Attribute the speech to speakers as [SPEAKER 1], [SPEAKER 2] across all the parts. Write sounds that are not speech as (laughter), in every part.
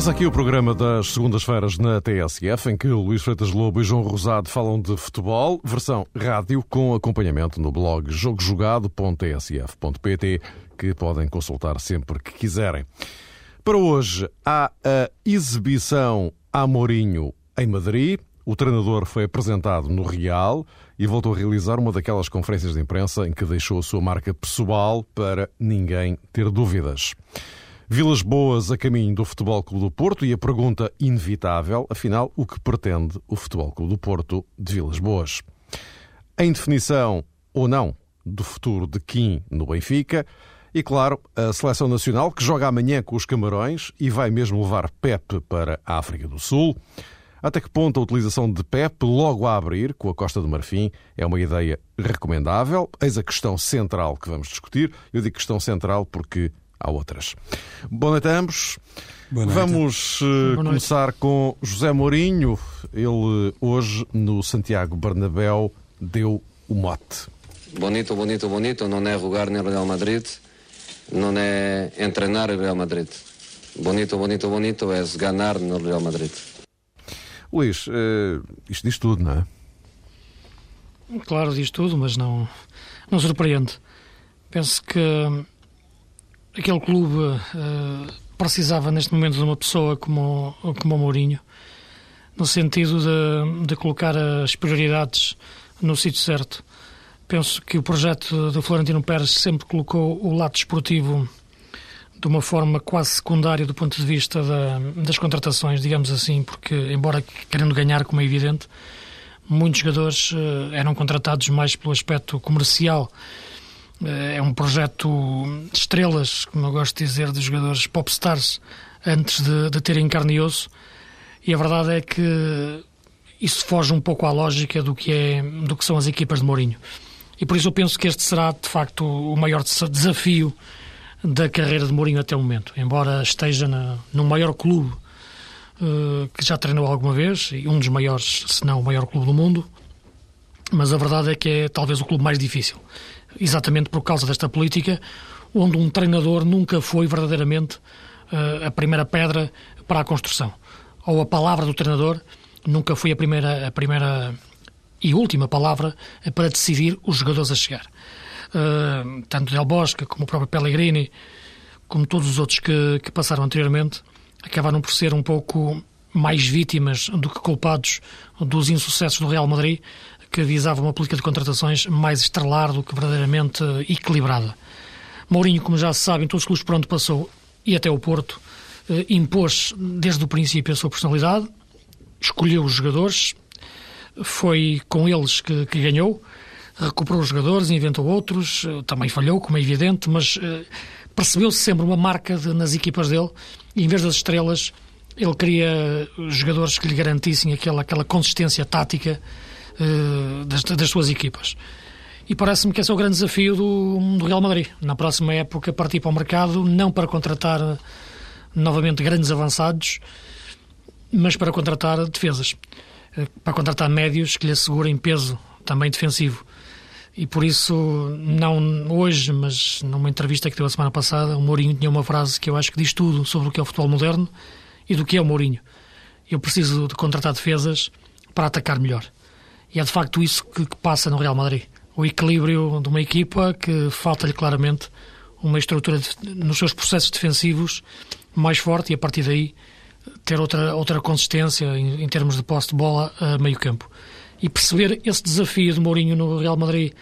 [SPEAKER 1] Começa aqui o programa das segundas-feiras na TSF, em que Luís Freitas Lobo e João Rosado falam de futebol, versão rádio, com acompanhamento no blog jogojogado.tsf.pt, que podem consultar sempre que quiserem. Para hoje há a exibição Amorinho em Madrid. O treinador foi apresentado no Real e voltou a realizar uma daquelas conferências de imprensa em que deixou a sua marca pessoal para ninguém ter dúvidas. Vilas Boas a caminho do Futebol Clube do Porto e a pergunta inevitável, afinal, o que pretende o Futebol Clube do Porto de Vilas Boas? Em definição ou não do futuro de Kim no Benfica e, claro, a Seleção Nacional que joga amanhã com os Camarões e vai mesmo levar Pep para a África do Sul. Até que ponto a utilização de Pep logo a abrir com a Costa do Marfim é uma ideia recomendável? Eis a questão central que vamos discutir. Eu digo questão central porque há outras. Boa noite a ambos.
[SPEAKER 2] Boa noite.
[SPEAKER 1] Vamos uh, começar com José Mourinho. Ele hoje no Santiago Bernabéu deu o mote.
[SPEAKER 3] Bonito, bonito, bonito não é jogar no Real Madrid, não é entrenar no Real Madrid. Bonito, bonito, bonito é ganhar no Real Madrid.
[SPEAKER 1] Luís, uh, isto diz tudo, não é?
[SPEAKER 4] Claro, diz tudo, mas não, não surpreende. Penso que aquele clube uh, precisava neste momento de uma pessoa como, como o Mourinho, no sentido de, de colocar as prioridades no sítio certo. Penso que o projeto do Florentino Pérez sempre colocou o lado desportivo de uma forma quase secundária do ponto de vista da, das contratações, digamos assim, porque, embora querendo ganhar, como é evidente, muitos jogadores uh, eram contratados mais pelo aspecto comercial é um projeto de estrelas, como eu gosto de dizer, dos jogadores popstars antes de, de terem carne e osso. E a verdade é que isso foge um pouco à lógica do que, é, do que são as equipas de Mourinho. E por isso eu penso que este será, de facto, o maior desafio da carreira de Mourinho até o momento. Embora esteja na, no maior clube uh, que já treinou alguma vez, e um dos maiores, se não o maior clube do mundo, mas a verdade é que é talvez o clube mais difícil exatamente por causa desta política, onde um treinador nunca foi verdadeiramente uh, a primeira pedra para a construção. Ou a palavra do treinador nunca foi a primeira, a primeira e última palavra para decidir os jogadores a chegar. Uh, tanto Del Bosque como o próprio Pellegrini, como todos os outros que, que passaram anteriormente, acabaram por ser um pouco mais vítimas do que culpados dos insucessos do Real Madrid, que visava uma política de contratações mais estrelar do que verdadeiramente equilibrada. Mourinho, como já se sabe, em todos os clubes por onde passou e até o Porto, eh, impôs desde o princípio a sua personalidade, escolheu os jogadores, foi com eles que, que ganhou, recuperou os jogadores, inventou outros, eh, também falhou, como é evidente, mas eh, percebeu-se sempre uma marca de, nas equipas dele, e em vez das estrelas, ele queria jogadores que lhe garantissem aquela, aquela consistência tática uh, das, das, suas equipas. E parece-me que esse é o grande desafio do, do, Real Madrid. Na próxima época, partir para o mercado, não para contratar novamente grandes avançados, mas para contratar defesas. Uh, para contratar médios que lhe assegurem peso também defensivo. E por isso, não hoje, mas numa entrevista que deu a semana passada, o Mourinho tinha uma frase que eu acho que diz tudo sobre o que é o futebol moderno e do que é o Mourinho. Eu preciso de contratar defesas para atacar melhor. E é de facto isso que, que passa no Real Madrid. O equilíbrio de uma equipa que falta-lhe claramente uma estrutura de, nos seus processos defensivos mais forte e a partir daí ter outra, outra consistência em, em termos de posse de bola a meio campo. E perceber esse desafio de Mourinho no Real Madrid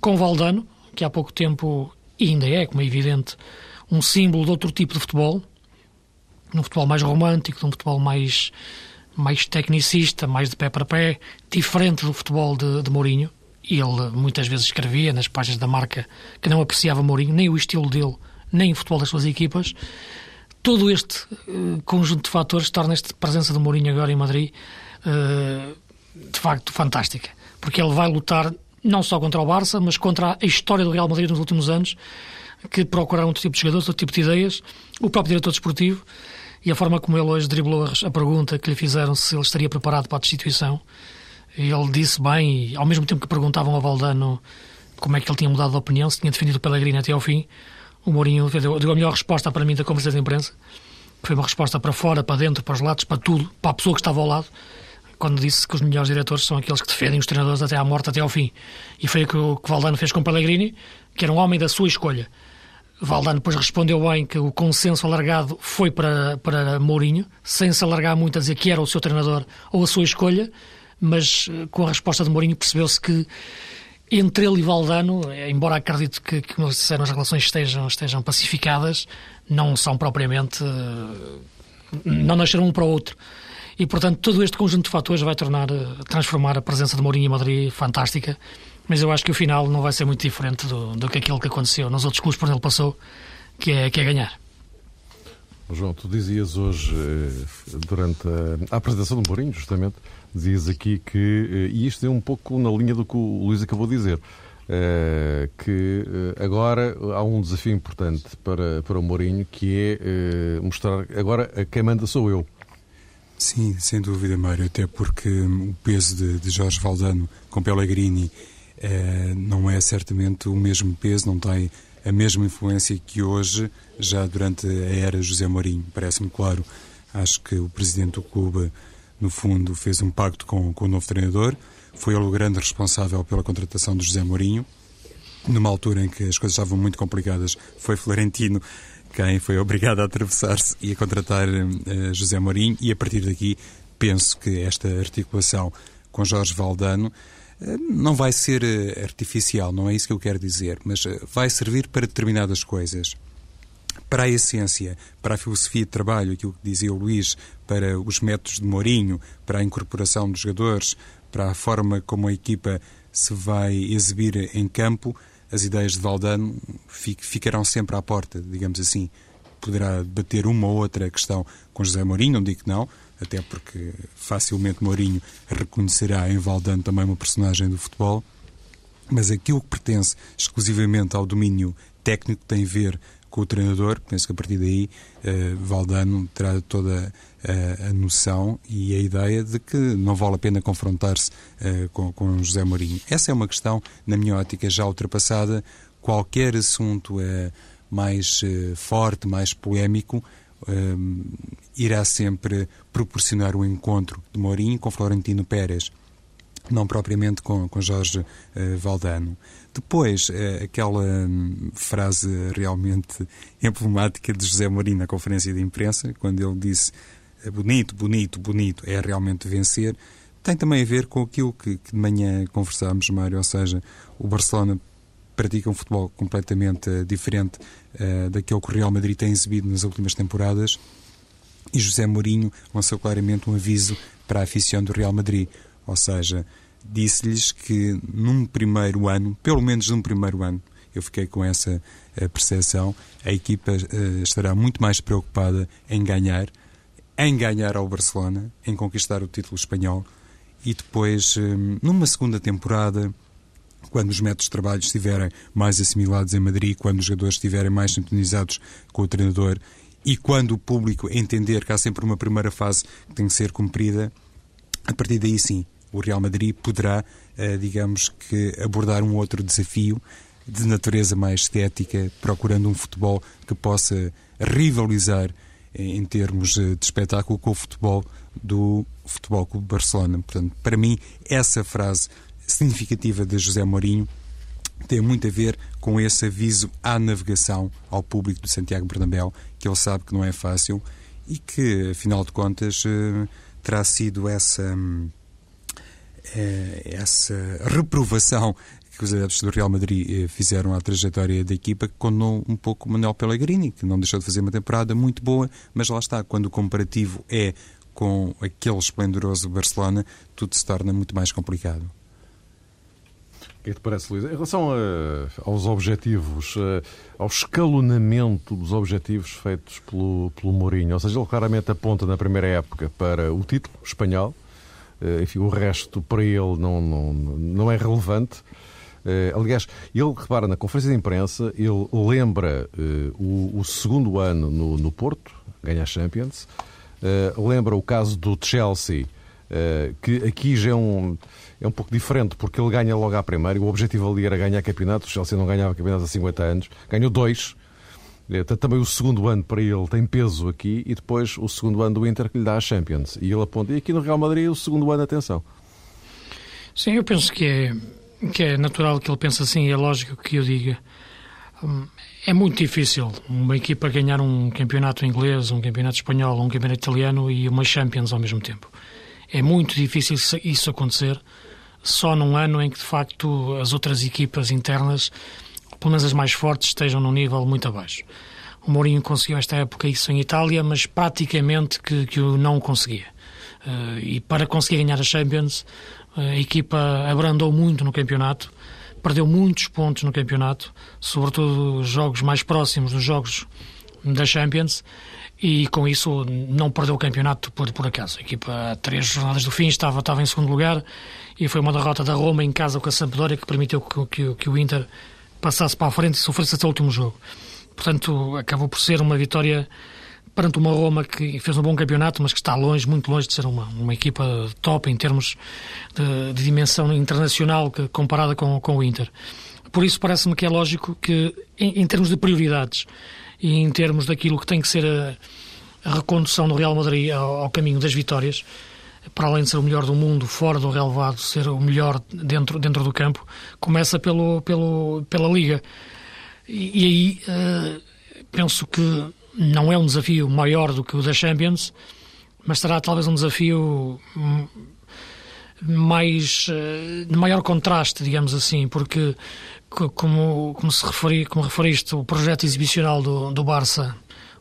[SPEAKER 4] com Valdano, que há pouco tempo ainda é, como é evidente, um símbolo de outro tipo de futebol, num futebol mais romântico, num futebol mais mais tecnicista, mais de pé para pé, diferente do futebol de, de Mourinho. Ele muitas vezes escrevia nas páginas da marca que não apreciava Mourinho, nem o estilo dele, nem o futebol das suas equipas. Todo este uh, conjunto de fatores torna esta presença de Mourinho agora em Madrid uh, de facto fantástica, porque ele vai lutar não só contra o Barça, mas contra a história do Real Madrid nos últimos anos, que procuraram outro tipo de jogadores, outro tipo de ideias, o próprio diretor desportivo e a forma como ele hoje driblou a pergunta que lhe fizeram se ele estaria preparado para a destituição, ele disse bem, e ao mesmo tempo que perguntavam a Valdano como é que ele tinha mudado de opinião, se tinha defendido o Pellegrini até ao fim, o Mourinho deu, deu a melhor resposta para mim da conversa de imprensa, Foi uma resposta para fora, para dentro, para os lados, para tudo, para a pessoa que estava ao lado, quando disse que os melhores diretores são aqueles que defendem os treinadores até à morte, até ao fim. E foi o que o Valdano fez com Pellegrini, que era um homem da sua escolha. Valdano depois respondeu bem que o consenso alargado foi para, para Mourinho, sem se alargar muito a dizer que era o seu treinador ou a sua escolha, mas eh, com a resposta de Mourinho percebeu-se que entre ele e Valdano, embora acredito que, que as relações estejam, estejam pacificadas, não são propriamente. não nasceram um para o outro. E, portanto, todo este conjunto de fatores vai tornar, transformar a presença de Mourinho em Madrid fantástica. Mas eu acho que o final não vai ser muito diferente do, do que aquilo que aconteceu nos outros clubes por onde ele passou, que é, que é ganhar.
[SPEAKER 1] João, tu dizias hoje, eh, durante a apresentação do Mourinho, justamente, dizias aqui que, eh, e isto é um pouco na linha do que o Luís acabou de dizer, eh, que agora há um desafio importante para, para o Mourinho, que é mostrar agora a quem manda sou eu.
[SPEAKER 2] Sim, sem dúvida, Mário, até porque o peso de, de Jorge Valdano com Pellegrini não é certamente o mesmo peso, não tem a mesma influência que hoje, já durante a era José Mourinho. Parece-me claro. Acho que o presidente do clube, no fundo, fez um pacto com, com o novo treinador. Foi ele o grande responsável pela contratação de José Mourinho. Numa altura em que as coisas estavam muito complicadas, foi Florentino quem foi obrigado a atravessar-se e a contratar uh, José Mourinho. E a partir daqui, penso que esta articulação com Jorge Valdano não vai ser eh, artificial, não é isso que eu quero dizer, mas eh, vai servir para determinadas coisas. Para a essência, para a filosofia de trabalho, aquilo que dizia o Luís, para os métodos de Mourinho, para a incorporação dos jogadores, para a forma como a equipa se vai exibir em campo, as ideias de Valdano ficarão sempre à porta, digamos assim. Poderá debater uma ou outra questão com José Mourinho, não digo que não, até porque facilmente Mourinho reconhecerá em Valdano também uma personagem do futebol, mas aquilo que pertence exclusivamente ao domínio técnico tem a ver com o treinador, penso que a partir daí uh, Valdano terá toda uh, a noção e a ideia de que não vale a pena confrontar-se uh, com, com José Mourinho. Essa é uma questão, na minha ótica, já ultrapassada. Qualquer assunto é mais forte, mais polémico, um, irá sempre proporcionar o encontro de Mourinho com Florentino Pérez, não propriamente com, com Jorge uh, Valdano. Depois, uh, aquela um, frase realmente (laughs) emblemática de José Mourinho na conferência de imprensa, quando ele disse eh, bonito, bonito, bonito, é realmente vencer, tem também a ver com aquilo que, que de manhã conversámos, Mário, ou seja, o Barcelona pratica um futebol completamente uh, diferente uh, daquele que o Real Madrid tem exibido nas últimas temporadas. E José Mourinho lançou claramente um aviso para a afição do Real Madrid, ou seja, disse-lhes que num primeiro ano, pelo menos num primeiro ano, eu fiquei com essa uh, percepção, a equipa estará muito mais preocupada em ganhar, em ganhar ao Barcelona, em conquistar o título espanhol e depois, numa segunda temporada, quando os métodos de trabalho estiverem mais assimilados em Madrid, quando os jogadores estiverem mais sintonizados com o treinador e quando o público entender que há sempre uma primeira fase que tem que ser cumprida, a partir daí sim, o Real Madrid poderá, eh, digamos que, abordar um outro desafio de natureza mais estética, procurando um futebol que possa rivalizar em termos de espetáculo com o futebol do Futebol Clube Barcelona. Portanto, para mim, essa frase significativa de José Mourinho tem muito a ver com esse aviso à navegação ao público do Santiago Bernabéu, que ele sabe que não é fácil e que, afinal de contas, eh, terá sido essa, eh, essa reprovação que os adeptos do Real Madrid eh, fizeram à trajetória da equipa, que condenou um pouco o Manuel Pellegrini, que não deixou de fazer uma temporada muito boa, mas lá está, quando o comparativo é com aquele esplendoroso Barcelona, tudo se torna muito mais complicado.
[SPEAKER 1] O que é que te parece, Luís? Em relação a, aos objetivos, a, ao escalonamento dos objetivos feitos pelo, pelo Mourinho, ou seja, ele claramente aponta na primeira época para o título espanhol, eh, enfim, o resto para ele não, não, não é relevante. Uh, aliás, ele repara na conferência de imprensa, ele lembra o, o, segundo ano no, no Porto, ganha a Champions, lembra o caso do Chelsea, que aqui já é um é um pouco diferente, porque ele ganha logo à primeira o objetivo ali era ganhar campeonatos. O Chelsea não ganhava campeonatos há 50 anos, ganhou dois. É, também o segundo ano para ele tem peso aqui e depois o segundo ano do Inter que lhe dá a Champions. E ele aponta. E aqui no Real Madrid, o segundo ano, atenção.
[SPEAKER 4] Sim, eu penso que é, que é natural que ele pense assim e é lógico que eu diga. Hum, é muito difícil uma equipa ganhar um campeonato inglês, um campeonato espanhol, um campeonato italiano e uma Champions ao mesmo tempo. É muito difícil isso acontecer só num ano em que, de facto, as outras equipas internas, pelo menos as mais fortes, estejam num nível muito abaixo. O Mourinho conseguiu esta época isso em Itália, mas praticamente que, que o não conseguia. Uh, e para conseguir ganhar a Champions, a equipa abrandou muito no campeonato, perdeu muitos pontos no campeonato, sobretudo os jogos mais próximos dos jogos da Champions, e com isso não perdeu o campeonato por, por acaso. A equipa, três jornadas do fim, estava, estava em segundo lugar e foi uma derrota da Roma em casa com a Sampdoria que permitiu que, que, que o Inter passasse para a frente e sofresse até o último jogo. Portanto, acabou por ser uma vitória perante uma Roma que fez um bom campeonato, mas que está longe, muito longe de ser uma, uma equipa top em termos de, de dimensão internacional que, comparada com, com o Inter. Por isso parece-me que é lógico que, em, em, termos de prioridades e em termos daquilo que tem que ser a, a recondução do Real Madrid ao, ao, caminho das vitórias, para além de ser o melhor do mundo, fora do relevado, ser o melhor dentro, dentro do campo, começa pelo, pelo, pela Liga. E, e aí uh, penso que não é um desafio maior do que o da Champions, mas será talvez um desafio mais eh, de maior contraste, digamos assim, porque como, como se referi, como referiste, o projeto exibicional do, do Barça,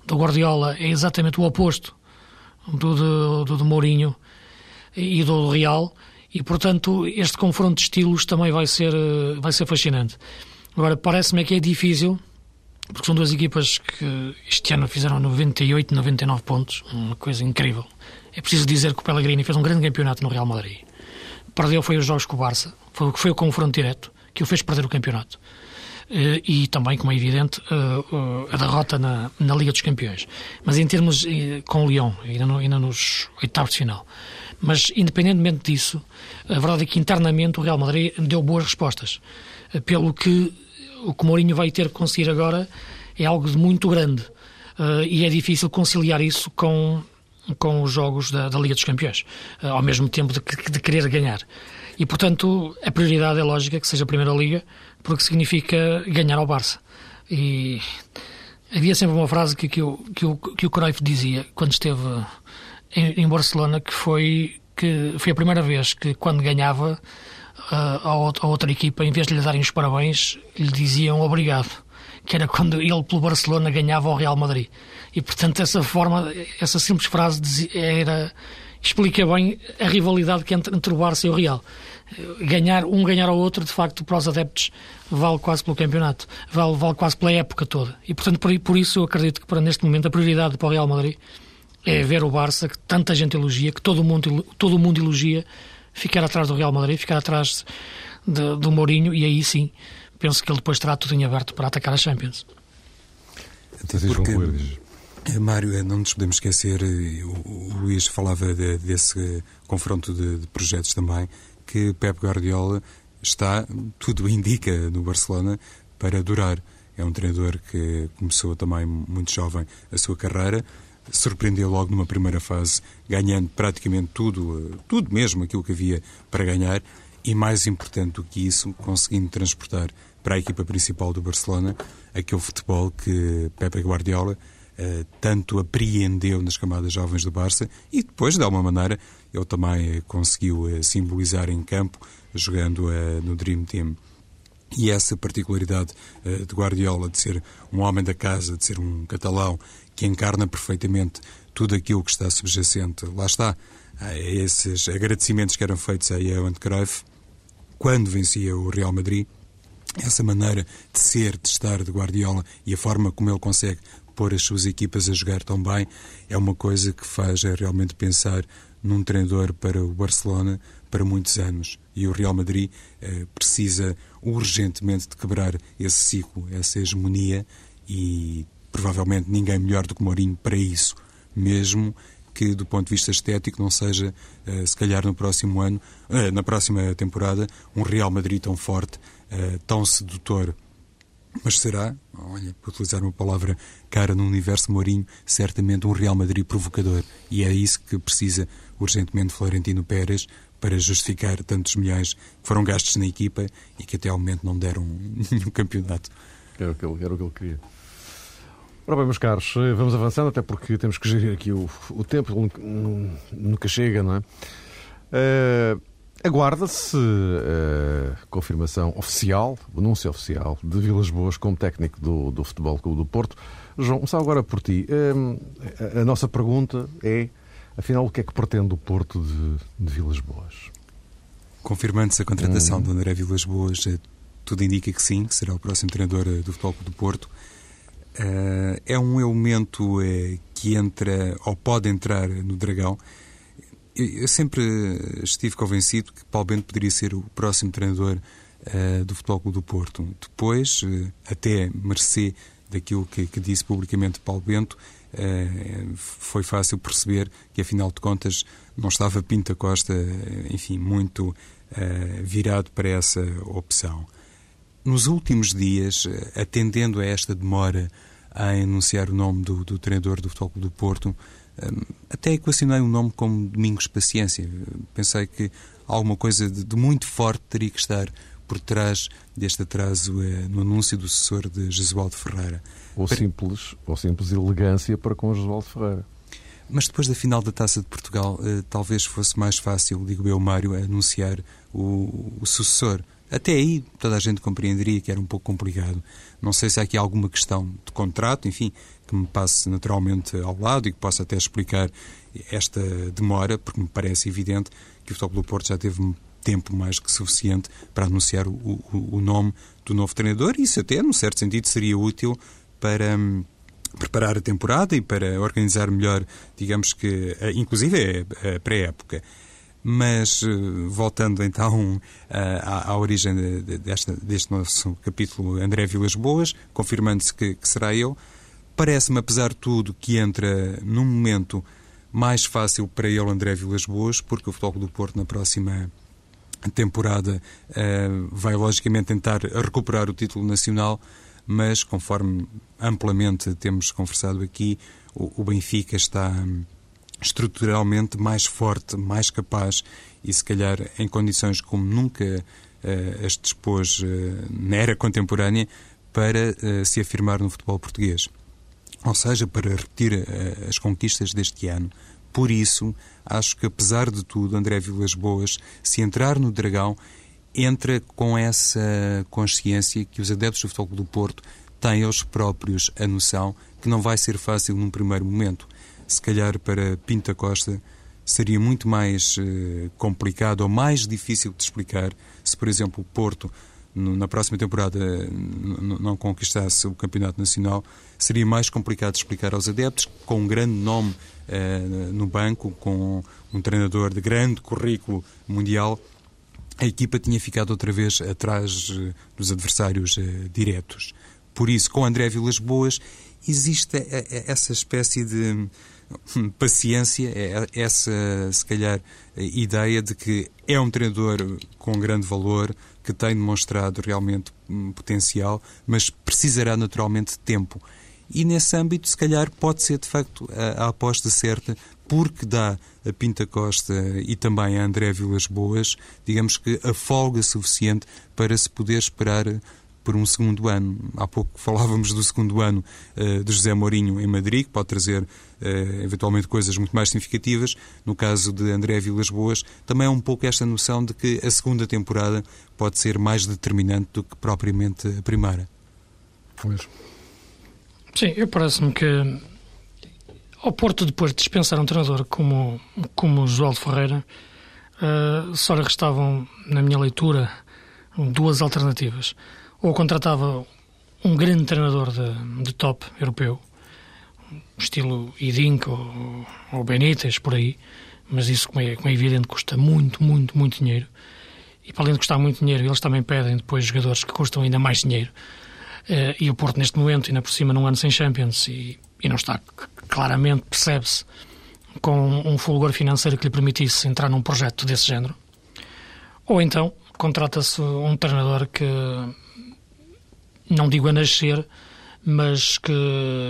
[SPEAKER 4] do Guardiola, é exatamente o oposto do, do, do, do Mourinho e do Real, e portanto este confronto de estilos também vai ser, eh, vai ser fascinante. Agora, parece-me que é difícil porque são duas equipas que este ano fizeram 98, 99 pontos, uma coisa incrível. É preciso dizer que o Pellegrini fez um grande campeonato no Real Madrid. Perdeu foi os jogos com o Barça, foi, foi o confronto direto que o fez perder o campeonato. Eh, e também, como é evidente, eh, eh, a derrota na, na Liga dos Campeões. Mas em termos com o Lyon, ainda, no, ainda nos oitavos de final. Mas, independentemente disso, a verdade é que internamente o Real Madrid deu boas respostas. Pelo que o que Mourinho vai ter que conseguir agora é algo de muito grande e é difícil conciliar isso com, com os jogos da, da Liga dos Campeões, uh, ao mesmo tempo de, de, querer ganhar. E, portanto, a prioridade é lógica que seja a Primeira Liga, porque significa ganhar ao Barça. E havia sempre uma frase que, que, o, que, o, que o Cruyff dizia quando esteve em, em Barcelona, que foi que foi a primeira vez que, quando ganhava, a, outra equipa, em vez de lhe darem os parabéns, lhe diziam obrigado, que era quando ele pelo Barcelona ganhava ao Real Madrid. E portanto essa forma, essa simples frase era explica bem a rivalidade que entre, entre o Barça e o Real. Ganhar um ganhar ao outro, de facto, para os adeptos vale quase pelo campeonato, vale, vale quase pela época toda. E portanto por, por isso eu acredito que para neste momento a prioridade para o Real Madrid é ver o Barça que tanta gente elogia, que todo mundo todo mundo elogia ficar atrás do Real Madrid, ficar atrás de, do Mourinho e aí sim penso que ele depois terá tudo em aberto para atacar a Champions.
[SPEAKER 2] porque, eh, Mário, eh, não nos podemos esquecer, eh, o, Luís falava de, desse confronto de, de, projetos também, que Pep Guardiola está, tudo indica, no Barcelona para durar. É um treinador que começou também muito jovem a sua carreira, surpreendeu logo numa primeira fase, ganhando praticamente tudo, eh, tudo mesmo aquilo que havia para ganhar, e mais importante do que isso, conseguindo transportar para a equipa principal do Barcelona aquele futebol que Pepe Guardiola uh, tanto apreendeu nas camadas jovens do Barça e depois, de alguma maneira, ele também uh, conseguiu uh, simbolizar em campo, jogando no Dream Team. E essa particularidade de Guardiola de ser um homem da casa, de ser um catalão que encarna perfeitamente tudo aquilo que está subjacente. Lá está, a esses agradecimentos que eram feitos a Johan Cruyff quando vencia o Real Madrid. Essa maneira de ser, de estar de Guardiola e a forma como ele consegue pôr as suas equipas a jogar tão bem é uma coisa que faz é realmente pensar num treinador para o Barcelona para muitos anos. E o Real Madrid eh, precisa urgentemente de quebrar esse ciclo, essa hegemonia e provavelmente ninguém melhor do que Mourinho para isso, mesmo que do ponto de vista estético não seja, uh, se calhar no próximo ano, uh, na próxima temporada, um Real Madrid tão forte, uh, tão sedutor Mas será, olha, para utilizar uma palavra cara no universo Mourinho, certamente um Real Madrid provocador. E é isso que precisa urgentemente Florentino Pérez para justificar tantos milhões que foram gastos na equipa e que até ao momento não deram (laughs) nenhum campeonato.
[SPEAKER 1] Era o que ele, era o que ele queria. Ora bem, meus caros, vamos avançando, até porque temos que gerir aqui o, o tempo, nunca chega, não é? Uh, Aguarda-se a uh, confirmação oficial, anúncio oficial de Vilas Boas como técnico do, do Futebol Clube do Porto. João, começar agora por ti. Uh, a, a, nossa pergunta é, afinal, o que é que pretende o Porto de, de Vilas Boas?
[SPEAKER 2] Confirmando-se a contratação hum. de André Vilas Boas, eh, tudo indica que sim, que será o próximo treinador eh, do Futebol Clube do Porto. Uh, é um elemento que entra, ou pode entrar no Dragão, eu sempre estive convencido que Paulo Bento poderia ser o próximo treinador uh, do Futebol Clube do Porto. Depois, uh, até mercê daquilo que, que, disse publicamente Paulo Bento, uh, foi fácil perceber que, afinal de contas, não estava Pinta Costa, enfim, muito virado para essa opção. Nos últimos dias, atendendo a esta demora a anunciar o nome do, do treinador do Futebol Clube do Porto, até equacionei um nome como Domingos Paciência. Pensei que alguma coisa de, de muito forte teria que estar por trás deste atraso eh, no anúncio do sucessor de Jesualdo Ferreira.
[SPEAKER 1] Ou simples, ou simples elegância para com Jesualdo Ferreira.
[SPEAKER 2] Mas depois da final da Taça de Portugal, eh, talvez fosse mais fácil, digo eu, Mário, anunciar o, o sucessor. Até aí toda a gente compreenderia que era um pouco complicado. Não sei se há aqui alguma questão de contrato, enfim, que me passe naturalmente ao lado e que possa até explicar esta demora, porque me parece evidente que o Futebol do Porto já teve tempo mais que suficiente para anunciar o, o, o nome do novo treinador e isso até, num certo sentido, seria útil para hum, preparar a temporada e para organizar melhor, digamos que, inclusive a pré-época. Mas, eh, voltando então à, à origem desta, deste nosso capítulo, André Vilas Boas, confirmando-se que, que será ele, parece-me, apesar de tudo, que entra num momento mais fácil para ele, André Vilas Boas, porque o Futebol do Porto, na próxima temporada, uh, vai logicamente tentar recuperar o título nacional, mas, conforme amplamente temos conversado aqui, o, Benfica está estruturalmente mais forte, mais capaz e, se calhar, em condições como nunca uh, as dispôs uh, na era contemporânea para se afirmar no futebol português. Ou seja, para repetir as conquistas deste ano. Por isso, acho que, apesar de tudo, André Vilas Boas, se entrar no Dragão, entra com essa consciência que os adeptos do Futebol do Porto têm eles próprios a noção que não vai ser fácil num primeiro momento se calhar para Pinta Costa seria muito mais uh, complicado ou mais difícil de explicar se, por exemplo, o Porto na próxima temporada não conquistasse o campeonato nacional, seria mais complicado explicar aos adeptos, com um grande nome uh, no banco, com um treinador de grande currículo mundial, a equipa tinha ficado outra vez atrás uh, dos adversários diretos. Por isso, com André Vilas Boas, existe essa espécie de paciência, é essa, se calhar, ideia de que é um treinador com grande valor, que tem demonstrado realmente potencial, mas precisará naturalmente de tempo. E nesse âmbito, se calhar, pode ser de facto a, a aposta certa, porque dá a Pinta Costa e também a André Vilas Boas, digamos que a folga suficiente para se poder esperar por um segundo ano. Há pouco falávamos do segundo ano uh, de José Mourinho em Madrid, que pode trazer uh, eventualmente coisas muito mais significativas. No caso de André Vilas Boas, também é um pouco esta noção de que a segunda temporada pode ser mais determinante do que propriamente a primeira.
[SPEAKER 1] Pois.
[SPEAKER 4] Sim, eu parece-me que ao Porto, depois de dispensar um treinador como, como o João Ferreira, uh, só lhe restavam, na minha leitura, duas alternativas ou contratava um grande treinador de, de top europeu, estilo Idink ou, ou Benítez, por aí, mas isso, como é, como é evidente, custa muito, muito, muito dinheiro. E para além de custar muito dinheiro, eles também pedem depois jogadores que custam ainda mais dinheiro. Uh, e o Porto, neste momento, ainda por cima, num ano sem Champions, e, e não está, claramente, percebe-se, com um fulgor financeiro que lhe permitisse entrar num projeto desse género. Ou então, contrata-se um treinador que não digo a nascer, mas que,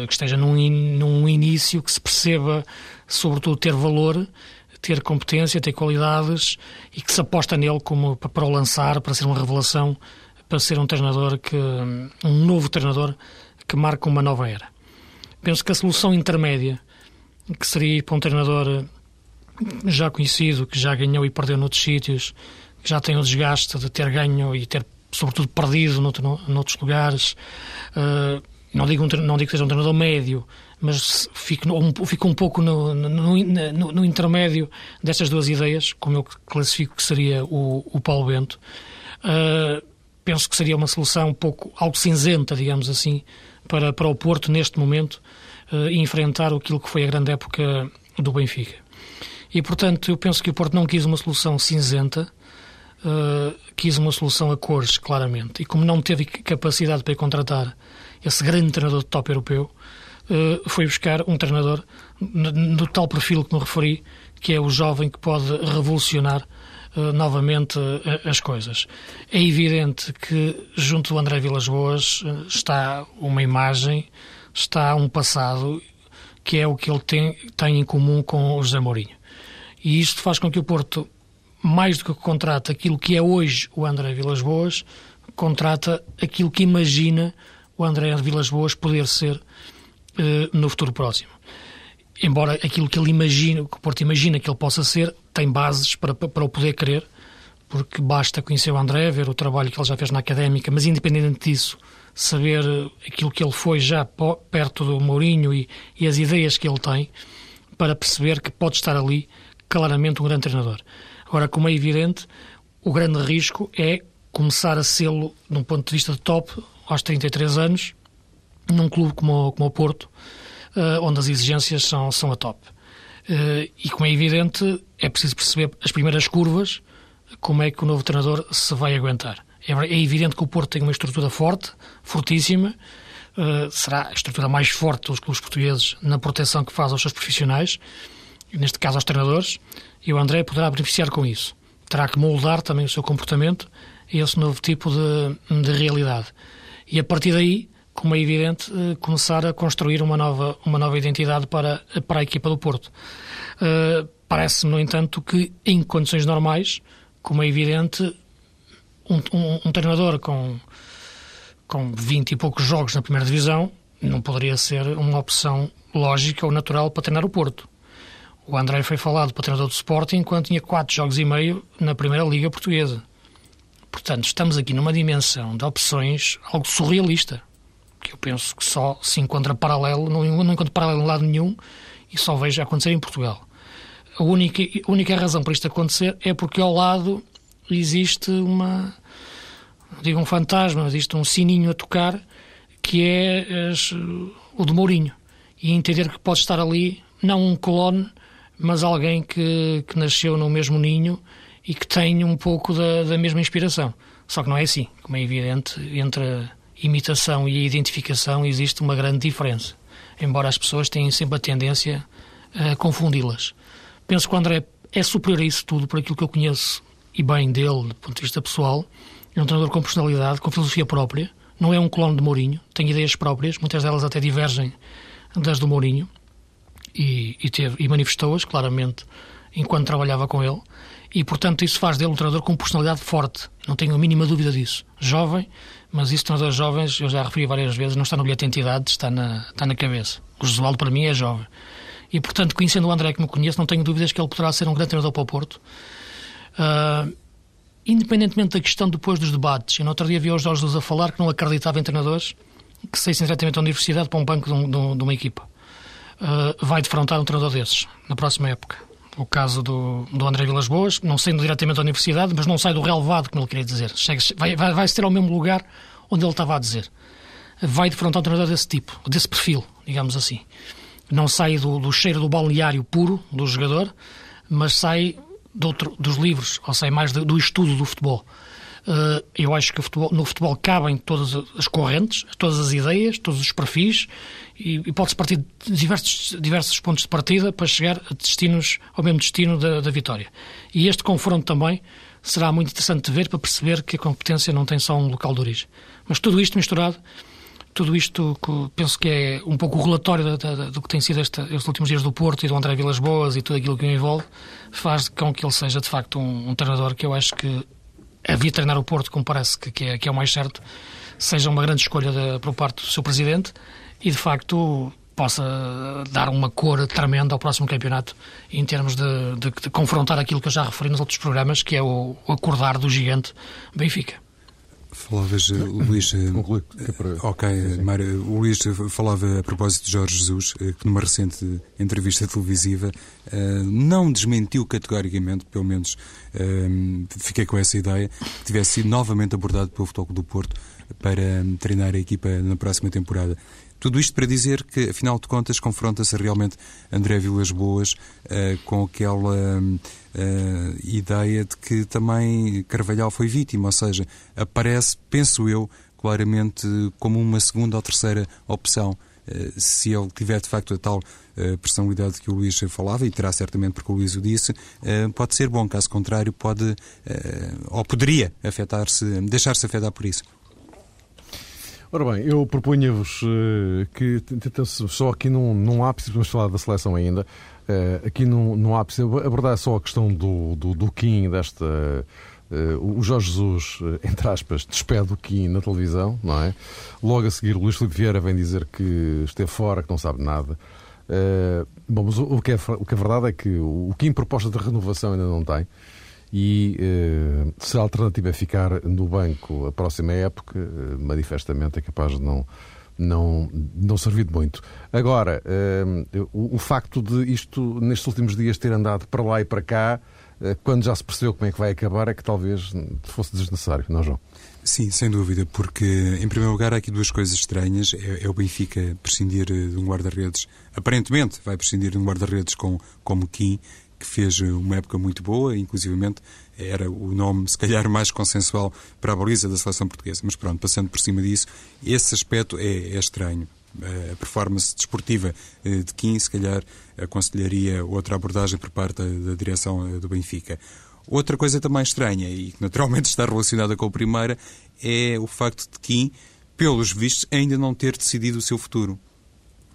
[SPEAKER 4] que esteja num, num início que se perceba, sobretudo, ter valor, ter competência, ter qualidades e que se aposta nele como para o lançar, para ser uma revelação, para ser um treinador que um novo treinador que marca uma nova era. Penso que a solução intermédia, que seria ir para um treinador já conhecido, que já ganhou e perdeu noutros sítios, que já tem o desgaste de ter ganho e ter, sobretudo, perdido noutro, noutros lugares. Uh, não, digo um, não digo que seja um treinador médio, mas fico um, fico um pouco no, no, no, no, intermédio destas duas ideias, como eu classifico que seria o, o Paulo Bento. Uh, penso que seria uma solução um pouco algo cinzenta, digamos assim, para, para o Porto neste momento uh, enfrentar aquilo que foi a grande época do Benfica. E, portanto, eu penso que o Porto não quis uma solução cinzenta, uh, quis uma solução a cores, claramente. E como não teve capacidade para contratar esse grande treinador de top europeu, uh, foi buscar um treinador do tal perfil que me referi, que é o jovem que pode revolucionar uh, novamente as coisas. É evidente que junto do André Vilas Boas está uma imagem, está um passado que é o que ele tem, tem em comum com o José Mourinho. E isto faz com que o Porto, mais do que contrata aquilo que é hoje o André Vilas Boas, contrata aquilo que imagina o André Vilas Boas poder ser eh, no futuro próximo. Embora aquilo que ele imagina, que o Porto imagina que ele possa ser, tem bases para, para o poder querer, porque basta conhecer o André, ver o trabalho que ele já fez na académica, mas independente disso, saber aquilo que ele foi já perto do Mourinho e, e as ideias que ele tem, para perceber que pode estar ali claramente um grande treinador. Agora, como é evidente, o grande risco é começar a sê-lo, num ponto de vista de top, aos 33 anos, num clube como, como o Porto, uh, onde as exigências são, são a top. Uh, e como é evidente, é preciso perceber as primeiras curvas, como é que o novo treinador se vai aguentar. É, é evidente que o Porto tem uma estrutura forte, fortíssima, uh, será a estrutura mais forte dos clubes portugueses na proteção que faz aos seus profissionais, neste caso aos treinadores, e o André poderá beneficiar com isso. Terá que moldar também o seu comportamento a esse novo tipo de, de realidade. E a partir daí, como é evidente, eh, começar a construir uma nova, uma nova identidade para, para a equipa do Porto. Uh, Parece-me, no entanto, que em condições normais, como é evidente, um, um, um, treinador com, com 20 e poucos jogos na primeira divisão não poderia ser uma opção lógica ou natural para treinar o Porto. O André foi falado para treinador do Sporting enquanto tinha quatro jogos e meio na Primeira Liga Portuguesa. Portanto, estamos aqui numa dimensão de opções algo surrealista, que eu penso que só se encontra paralelo, não, não encontro paralelo em lado nenhum e só vejo acontecer em Portugal. A única, a única razão para isto acontecer é porque ao lado existe uma, digo um fantasma, existe um sininho a tocar que é as, o de Mourinho. E entender que pode estar ali, não um clone, mas alguém que, que nasceu no mesmo ninho e que tem um pouco da, da mesma inspiração. Só que não é assim. Como é evidente, entre a imitação e a identificação existe uma grande diferença. Embora as pessoas tenham sempre a tendência a confundi-las. Penso que o André é superior a isso tudo, por aquilo que eu conheço e bem dele, do ponto de vista pessoal. É um treinador com personalidade, com filosofia própria. Não é um clone de Mourinho, tem ideias próprias, muitas delas até divergem das do Mourinho e, e, e manifestou-as claramente enquanto trabalhava com ele. E, portanto, isso faz dele um treinador com personalidade forte. Não tenho a mínima dúvida disso. Jovem, mas isso, treinadores jovens, eu já referi várias vezes, não está no bilhete de entidade, está na, está na cabeça. O Josualdo, para mim, é jovem. E, portanto, conhecendo o André que me conheço, não tenho dúvidas que ele poderá ser um grande treinador para o Porto. Uh, independentemente da questão depois dos debates, eu no outro dia vi os Jorge Luz a falar que não acreditava em treinadores que saíssem diretamente da universidade para um banco de, um, de uma equipa uh, vai defrontar um treinador desses na próxima época. O caso do, do André Vilas Boas, não saindo diretamente da universidade, mas não sai do relevado, como ele queria dizer. Chega, vai, vai, vai ter ao mesmo lugar onde ele estava a dizer. Vai defrontar um treinador desse tipo, desse perfil, digamos assim. Não sai do, do cheiro do balneário puro do jogador, mas sai outro, dos livros, ou sai mais do, do estudo do futebol. Uh, eu acho que futebol, no futebol cabem todas as correntes, todas as ideias, todos os perfis e, e pode-se partir de diversos, diversos pontos de partida para chegar a destinos, ao mesmo destino da, da vitória. E este confronto também será muito interessante de ver para perceber que a competência não tem só um local de origem. Mas tudo isto misturado, tudo isto penso que é um pouco o relatório da, da, do que tem sido esta, estes últimos dias do Porto e do André Vilas Boas e tudo aquilo que o envolve, faz com que ele seja de facto um, um treinador que eu acho que havia treinar o Porto, como parece que, que, é, que é o mais certo, seja uma grande escolha de, por parte do seu presidente e de facto possa dar uma cor tremenda ao próximo campeonato em termos de, de, de confrontar aquilo que eu já referi nos outros programas, que é o, o acordar do gigante Benfica.
[SPEAKER 2] Falavas, eh, Luís. Eh, Conclui. É ok, Mário. O Luís falava a propósito de Jorge Jesus, eh, que numa recente entrevista televisiva não desmentiu categoricamente, pelo menos fiquei com essa ideia, que tivesse sido novamente abordado pelo Futebol do Porto para treinar a equipa na próxima temporada. Tudo isto para dizer que, afinal de contas, confronta-se realmente André Vilas Boas uh, com aquela uh, ideia de que também Carvalhal foi vítima, ou seja, aparece, penso eu, claramente como uma segunda ou terceira opção. Uh, se ele tiver de facto a tal personalidade que o Luís falava, e terá certamente porque o Luís o disse, pode ser bom, caso contrário, pode ou poderia afetar-se, deixar-se afetar por isso.
[SPEAKER 1] Ora bem, eu propunha-vos uh, que, só aqui num, num ápice, vamos falar da seleção ainda, uh, aqui num, num ápice, abordar só a questão do, do, do Kim, desta. Uh, o Jorge Jesus, entre aspas, despede o Kim na televisão, não é? Logo a seguir, o Luís Filipe Vieira vem dizer que esteve fora, que não sabe nada. bom, mas o, o, que é, o que é verdade é que o Kim proposta de renovação ainda não tem e eh, se a alternativa é ficar no banco a próxima época, eh, manifestamente é capaz de não, não, não servir de muito. Agora, eh, o, o, facto de isto, nestes últimos dias, ter andado para lá e para cá, quando já se percebeu como é que vai acabar, é que talvez fosse desnecessário, não, João?
[SPEAKER 2] Sim, sem dúvida, porque em primeiro lugar há aqui duas coisas estranhas. É, é o Benfica prescindir de um guarda-redes, aparentemente vai prescindir de um guarda-redes com, como Kim, que fez uma época muito boa, inclusivamente era o nome, se calhar, mais consensual para a baliza da seleção portuguesa. Mas pronto, passando por cima disso, esse aspecto é, é estranho. A performance desportiva eh, de Kim, se calhar, aconselharia outra abordagem por parte da, da direção eh, do Benfica. Outra coisa também estranha, e que naturalmente está relacionada com a primeira, é o facto de Kim, pelos vistos, ainda não ter decidido o seu futuro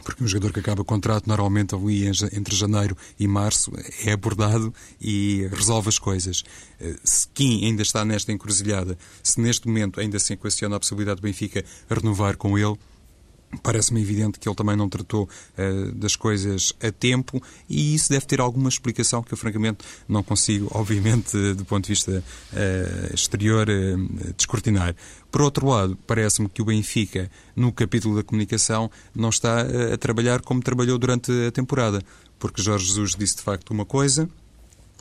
[SPEAKER 2] porque um jogador que acaba contrato normalmente ali entre janeiro e março é abordado e resolve as coisas. Eh, se Kim ainda está nesta encruzilhada, se neste momento ainda se equaciona a possibilidade do Benfica renovar com ele, Parece-me evidente que ele também não tratou uh, das coisas a tempo e isso deve ter alguma explicação que eu, francamente, não consigo, (laughs) obviamente, do ponto de vista uh, exterior, uh, descortinar. Por outro lado, parece-me que o Benfica, no capítulo da comunicação, não está a trabalhar como trabalhou durante a temporada, porque Jorge Jesus disse de facto uma coisa,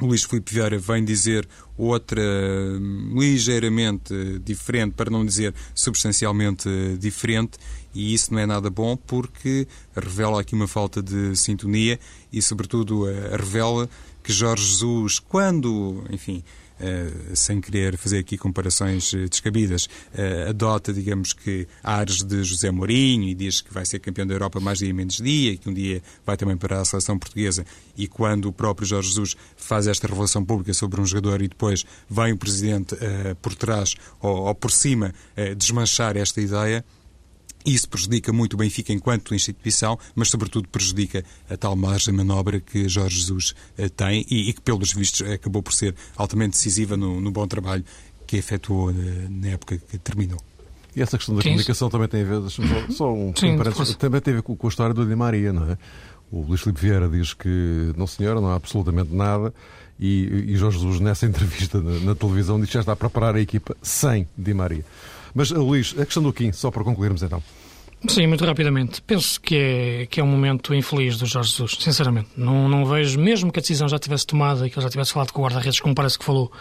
[SPEAKER 2] Luís Filipe Vieira vem dizer outra hum, ligeiramente diferente, para não dizer substancialmente diferente, e isso não é nada bom porque revela aqui uma falta de sintonia e, sobretudo, eh, revela que Jorge Jesus, quando, enfim, sem querer fazer aqui comparações uh, descabidas, uh, adota, digamos que, ares de José Mourinho e diz que vai ser campeão da Europa mais dia menos dia, que um dia vai também para a seleção portuguesa. E quando o próprio Jorge Jesus faz esta revelação pública sobre um jogador e depois vem o presidente por trás ou, ou por cima desmanchar esta ideia, isso prejudica muito o Benfica enquanto instituição, mas sobretudo prejudica a tal margem de manobra que Jorge Jesus eh, tem e, e que, pelos vistos, acabou por ser altamente decisiva no, no bom trabalho que efetuou eh, na época que terminou.
[SPEAKER 1] E essa questão da Sim. comunicação também tem a ver, só, só um, Sim, também tem a ver com, com a história do Di Maria, não é? O Luís Filipe Vieira diz que, não senhora, não há absolutamente nada. E, e Jorge Jesus, nessa (laughs) entrevista na, na, televisão, diz que já está a preparar a equipa sem Di Maria. Mas, Luís, a questão do Kim, só para concluirmos então.
[SPEAKER 4] Sim, muito rapidamente. Penso que é, que é um momento infeliz do Jorge Jesus, sinceramente. Não, não vejo, mesmo que a decisão já tivesse tomada e que ele já tivesse falado com o guarda-redes, como parece que falou,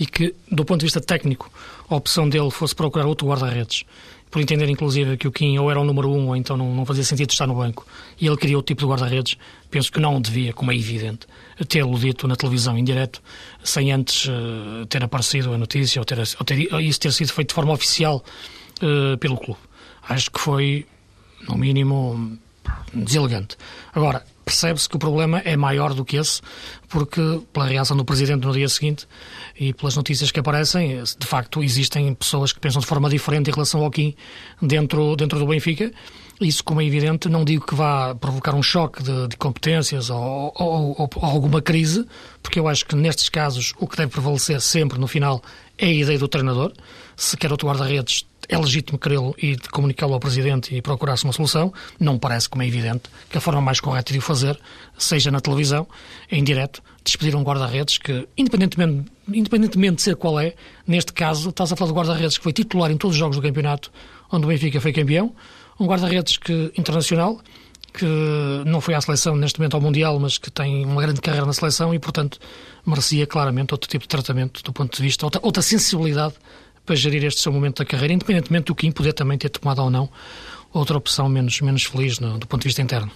[SPEAKER 4] e que, do ponto de vista técnico, a opção dele fosse procurar outro guarda-redes, por entender, inclusive, que o Kim ou era o número um ou então não, não fazia sentido estar no banco, e ele queria outro tipo de guarda-redes, penso que não devia, como é evidente, tê-lo dito na televisão em direto, sem antes uh, ter aparecido a notícia ou, ter, ou ter, isso ter sido feito de forma oficial uh, pelo clube. Acho que foi, no mínimo, deselegante. Agora, percebe-se que o problema é maior do que esse, porque pela reação do Presidente no dia seguinte e pelas notícias que aparecem, de facto existem pessoas que pensam de forma diferente em relação ao Kim dentro, dentro do Benfica. Isso, como é evidente, não digo que vá provocar um choque de, de competências ou, ou, ou, ou, alguma crise, porque eu acho que nestes casos o que deve prevalecer sempre no final é a ideia do treinador. Se quer outro guarda-redes, é legítimo querê-lo e comunicá-lo ao Presidente e procurar-se uma solução. Não parece, como é evidente, que a forma mais correta de o fazer seja na televisão, em direto, despedir um guarda-redes que, independentemente, independentemente de ser qual é, neste caso, estás a falar de guarda-redes que foi titular em todos os jogos do campeonato onde o Benfica foi campeão, um guarda-redes que, internacional, que não foi à seleção neste momento ao Mundial, mas que tem uma grande carreira na seleção e, portanto, merecia claramente outro tipo de tratamento do ponto de vista, outra, outra sensibilidade para gerir este seu momento da carreira, independentemente do Kim poder também ter tomado ou não outra opção menos, menos feliz no, do ponto de vista interno.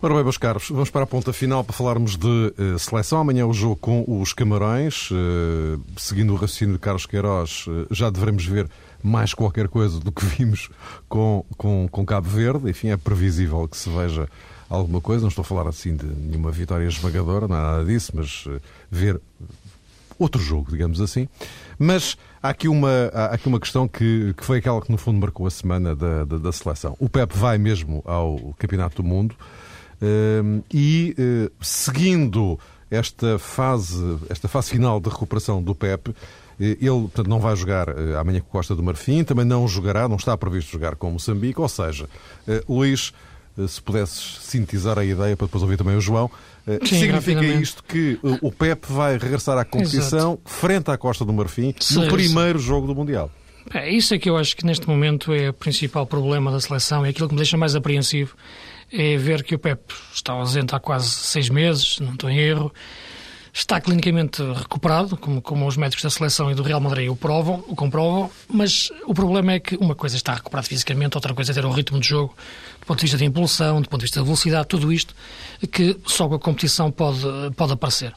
[SPEAKER 1] Ora bem, meus caros, vamos para a ponta final para falarmos de uh, seleção. Amanhã é o jogo com os Camarões. Uh, seguindo o raciocínio de Carlos Queiroz, uh, já devemos ver mais qualquer coisa do que (laughs) vimos com, com, com Cabo Verde. Enfim, é previsível que se veja alguma coisa. Não estou a falar assim de nenhuma vitória esmagadora, nada disso, mas ver outro jogo, digamos assim. Mas há aqui uma, há aqui uma questão que, que foi aquela que, no fundo, marcou a semana da, da, da seleção. O Pep vai mesmo ao Campeonato do Mundo. Ehm, e eh, seguindo esta fase, esta fase final de recuperação do Pep, eh, ele portanto, não vai jogar amanhã com Costa do Marfim, também não jogará, não está previsto jogar com Moçambique, ou seja, Luís, se pudesses sintetizar a ideia para depois ouvir também o João, Sim, significa isto que o Pep vai regressar à competição Exato. frente à Costa do Marfim no primeiro jogo do Mundial.
[SPEAKER 4] É, isso é que eu acho que neste momento é o principal problema da seleção, é aquilo que me deixa mais apreensivo é ver que o Pep está ausente há quase seis meses, não estou em erro, está clinicamente recuperado, como, como os médicos da seleção e do Real Madrid o, provam, o comprovam, mas o problema é que uma coisa está recuperado fisicamente, outra coisa é ter um ritmo de jogo, do ponto de vista de impulsão, do ponto de vista de velocidade, tudo isto que só com a competição pode, pode aparecer.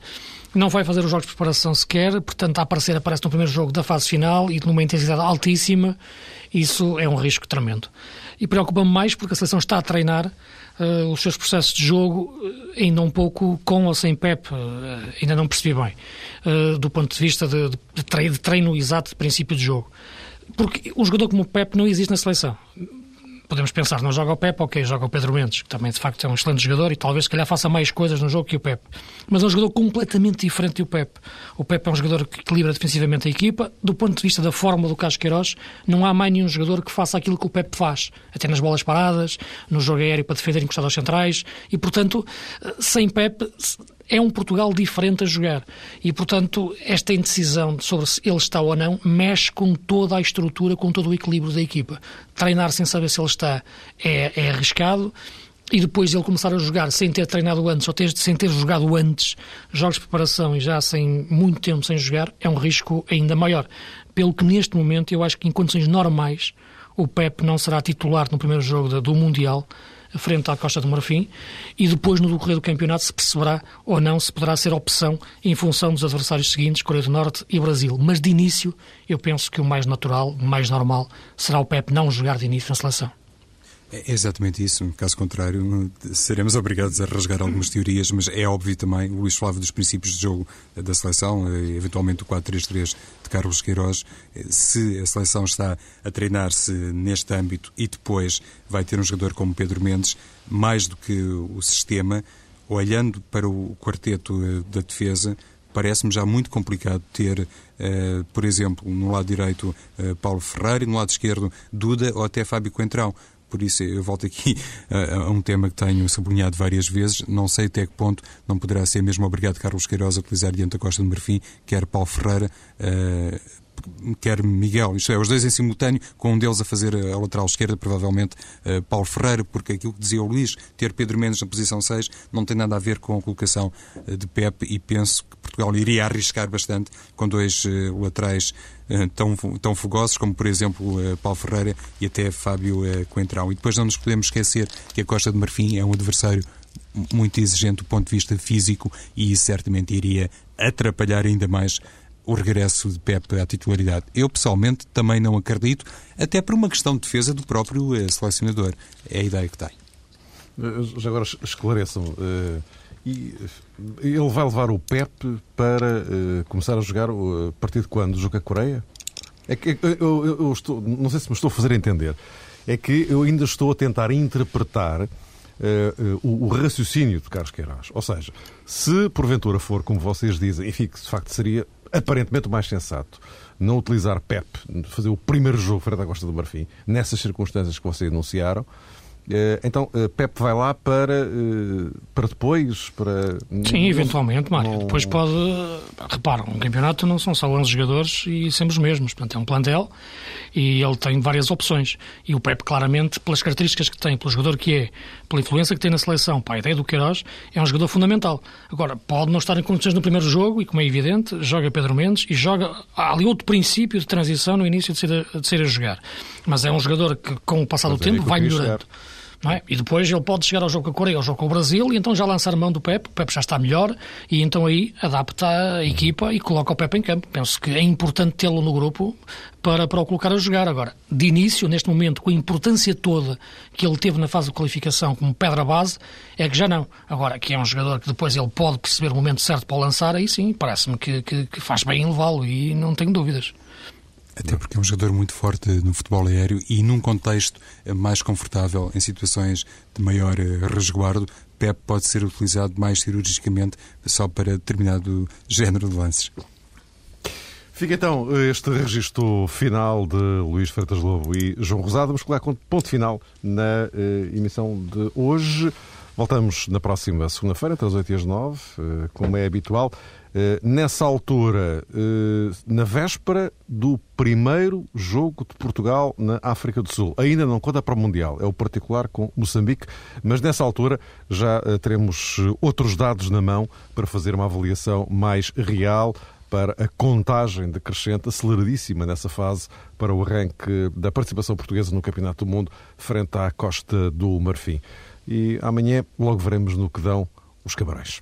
[SPEAKER 4] Não vai fazer os jogos de preparação sequer, portanto, a aparecer aparece no primeiro jogo da fase final e numa intensidade altíssima. Isso é um risco tremendo. E preocupa-me mais porque a seleção está a treinar uh, os seus processos de jogo eh, ainda um pouco com ou sem Pep, uh, ainda não percebi bem, uh, do ponto de vista de, de, treino, de treino exato de princípio de jogo. Porque um jogador como o Pep não existe na seleção podemos pensar, não joga o Pepe, ok, joga o Pedro Mendes, que também de facto é um excelente jogador e talvez se calhar faça mais coisas no jogo que o Pepe. Mas é um jogador completamente diferente do Pepe. O Pepe é um jogador que equilibra defensivamente a equipa. Do ponto de vista da forma do Carlos Queiroz, não há mais nenhum jogador que faça aquilo que o Pepe faz, até nas bolas paradas, no jogo aéreo para defender encostado aos centrais e, portanto, sem Pepe é um Portugal diferente a jogar. E, portanto, esta indecisão sobre se ele está ou não mexe com toda a estrutura, com todo o equilíbrio da equipa. Treinar sem saber se ele está é, é arriscado e depois ele começar a jogar sem ter treinado antes ou ter, sem ter jogado antes jogos de preparação e já sem muito tempo sem jogar, é um risco ainda maior. Pelo que neste momento eu acho que em condições normais o Pep não será titular no primeiro jogo do Mundial frente à Costa do Marfim e depois no decorrer do campeonato se perceberá ou não se poderá ser opção em função dos adversários seguintes, Coreia do Norte e Brasil. Mas de início eu penso que o mais natural, o mais normal será o Pep não jogar de início na seleção.
[SPEAKER 2] É exatamente isso. Caso contrário, seremos obrigados a rasgar algumas teorias, mas é óbvio também, o Luís falava dos princípios de jogo da seleção, eh, eventualmente o 4-3-3 de Carlos Queiroz. Eh, se a seleção está a treinar-se neste âmbito e depois vai ter um jogador como Pedro Mendes, mais do que o sistema, olhando para o quarteto eh, da defesa, parece-me já muito complicado ter, por exemplo, no lado direito Paulo Ferreira e no lado esquerdo Duda ou até Fábio Coentrão. Por isso, eu volto aqui a, a, um tema que tenho sublinhado várias vezes. Não sei até que ponto não poderá ser mesmo obrigado Carlos Queiroz a utilizar diante da Costa do Marfim, quer Paulo Ferreira, uh, quer Miguel, isto é, os dois em simultâneo, com um deles a fazer a lateral esquerda, provavelmente uh, Paulo Ferreira, porque aquilo que dizia o Luís, ter Pedro Mendes na posição 6 não tem nada a ver com a colocação uh, de Pepe e penso que Portugal iria arriscar bastante com dois uh, laterais tão, tão fogosos como, por exemplo, Paulo Ferreira e até Fábio Coentrão. E depois não nos podemos esquecer que a Costa de Marfim é um adversário muito exigente do ponto de vista físico e certamente iria atrapalhar ainda mais o regresso de Pepe à titularidade. Eu, pessoalmente, também não acredito, até por uma questão de defesa do próprio eh, selecionador. É a ideia que tem.
[SPEAKER 1] Já agora esclareçam. E ele vai levar o Pep para começar a jogar a partir de quando? Joga a Coreia? É que eu, eu, eu, estou, não sei se me estou a fazer entender. É que eu ainda estou a tentar interpretar uh, o, o, raciocínio de Carlos Queiroz. Ou seja, se porventura for como vocês dizem, enfim, que de facto seria aparentemente o mais sensato não utilizar Pep, fazer o primeiro jogo frente à Costa do Marfim, nessas circunstâncias que vocês anunciaram, eh, então, eh, Pep vai lá para, eh, para depois? Para...
[SPEAKER 4] Sim, eventualmente, Mário. Não... Depois pode. Repara, um campeonato não são só 11 jogadores e sempre os mesmos. Portanto, é um plantel e ele tem várias opções. E o Pep, claramente, pelas características que tem, pelo jogador que é, pela influência que tem na seleção, para a ideia do Queiroz, é um jogador fundamental. Agora, pode não estar em condições no primeiro jogo e, como é evidente, joga Pedro Mendes e joga. Há ali outro princípio de transição no início de ser a, de ser a jogar. Mas é um jogador que, com o passar do tempo, vai melhorando. É? E depois ele pode chegar ao jogo com a Coreia, ao jogo com o Brasil, e então já lançar mão do Pep, o Pep já está melhor, e então aí adapta a equipa e coloca o Pep em campo. Penso que é importante tê-lo no grupo para, para o colocar a jogar. Agora, de início, neste momento, com a importância toda que ele teve na fase de qualificação como pedra base, é que já não. Agora, que é um jogador que depois ele pode perceber o momento certo para o lançar, aí sim, parece-me que, que, que faz bem em levá-lo e não tenho dúvidas.
[SPEAKER 2] Até porque é um jogador muito forte no futebol aéreo e num contexto mais confortável, em situações de maior eh, resguardo, Pep pode ser utilizado mais cirurgicamente só para determinado (laughs) género de lances.
[SPEAKER 1] Fica então este registro final de Luís Freitas Lobo e João Rosado. Vamos colocar ponto final na uh, emissão de hoje. Voltamos na próxima segunda-feira, entre as 8 e as 9, uh, como é habitual. Eh, nessa altura, eh, na véspera do primeiro jogo de Portugal na África do Sul. Ainda não conta para o Mundial, é o particular com Moçambique, mas nessa altura já eh, teremos outros dados na mão para fazer uma avaliação mais real para a contagem decrescente, aceleradíssima nessa fase, para o arranque da participação portuguesa no Campeonato do Mundo frente à Costa do Marfim. E amanhã logo veremos no que dão os camarões.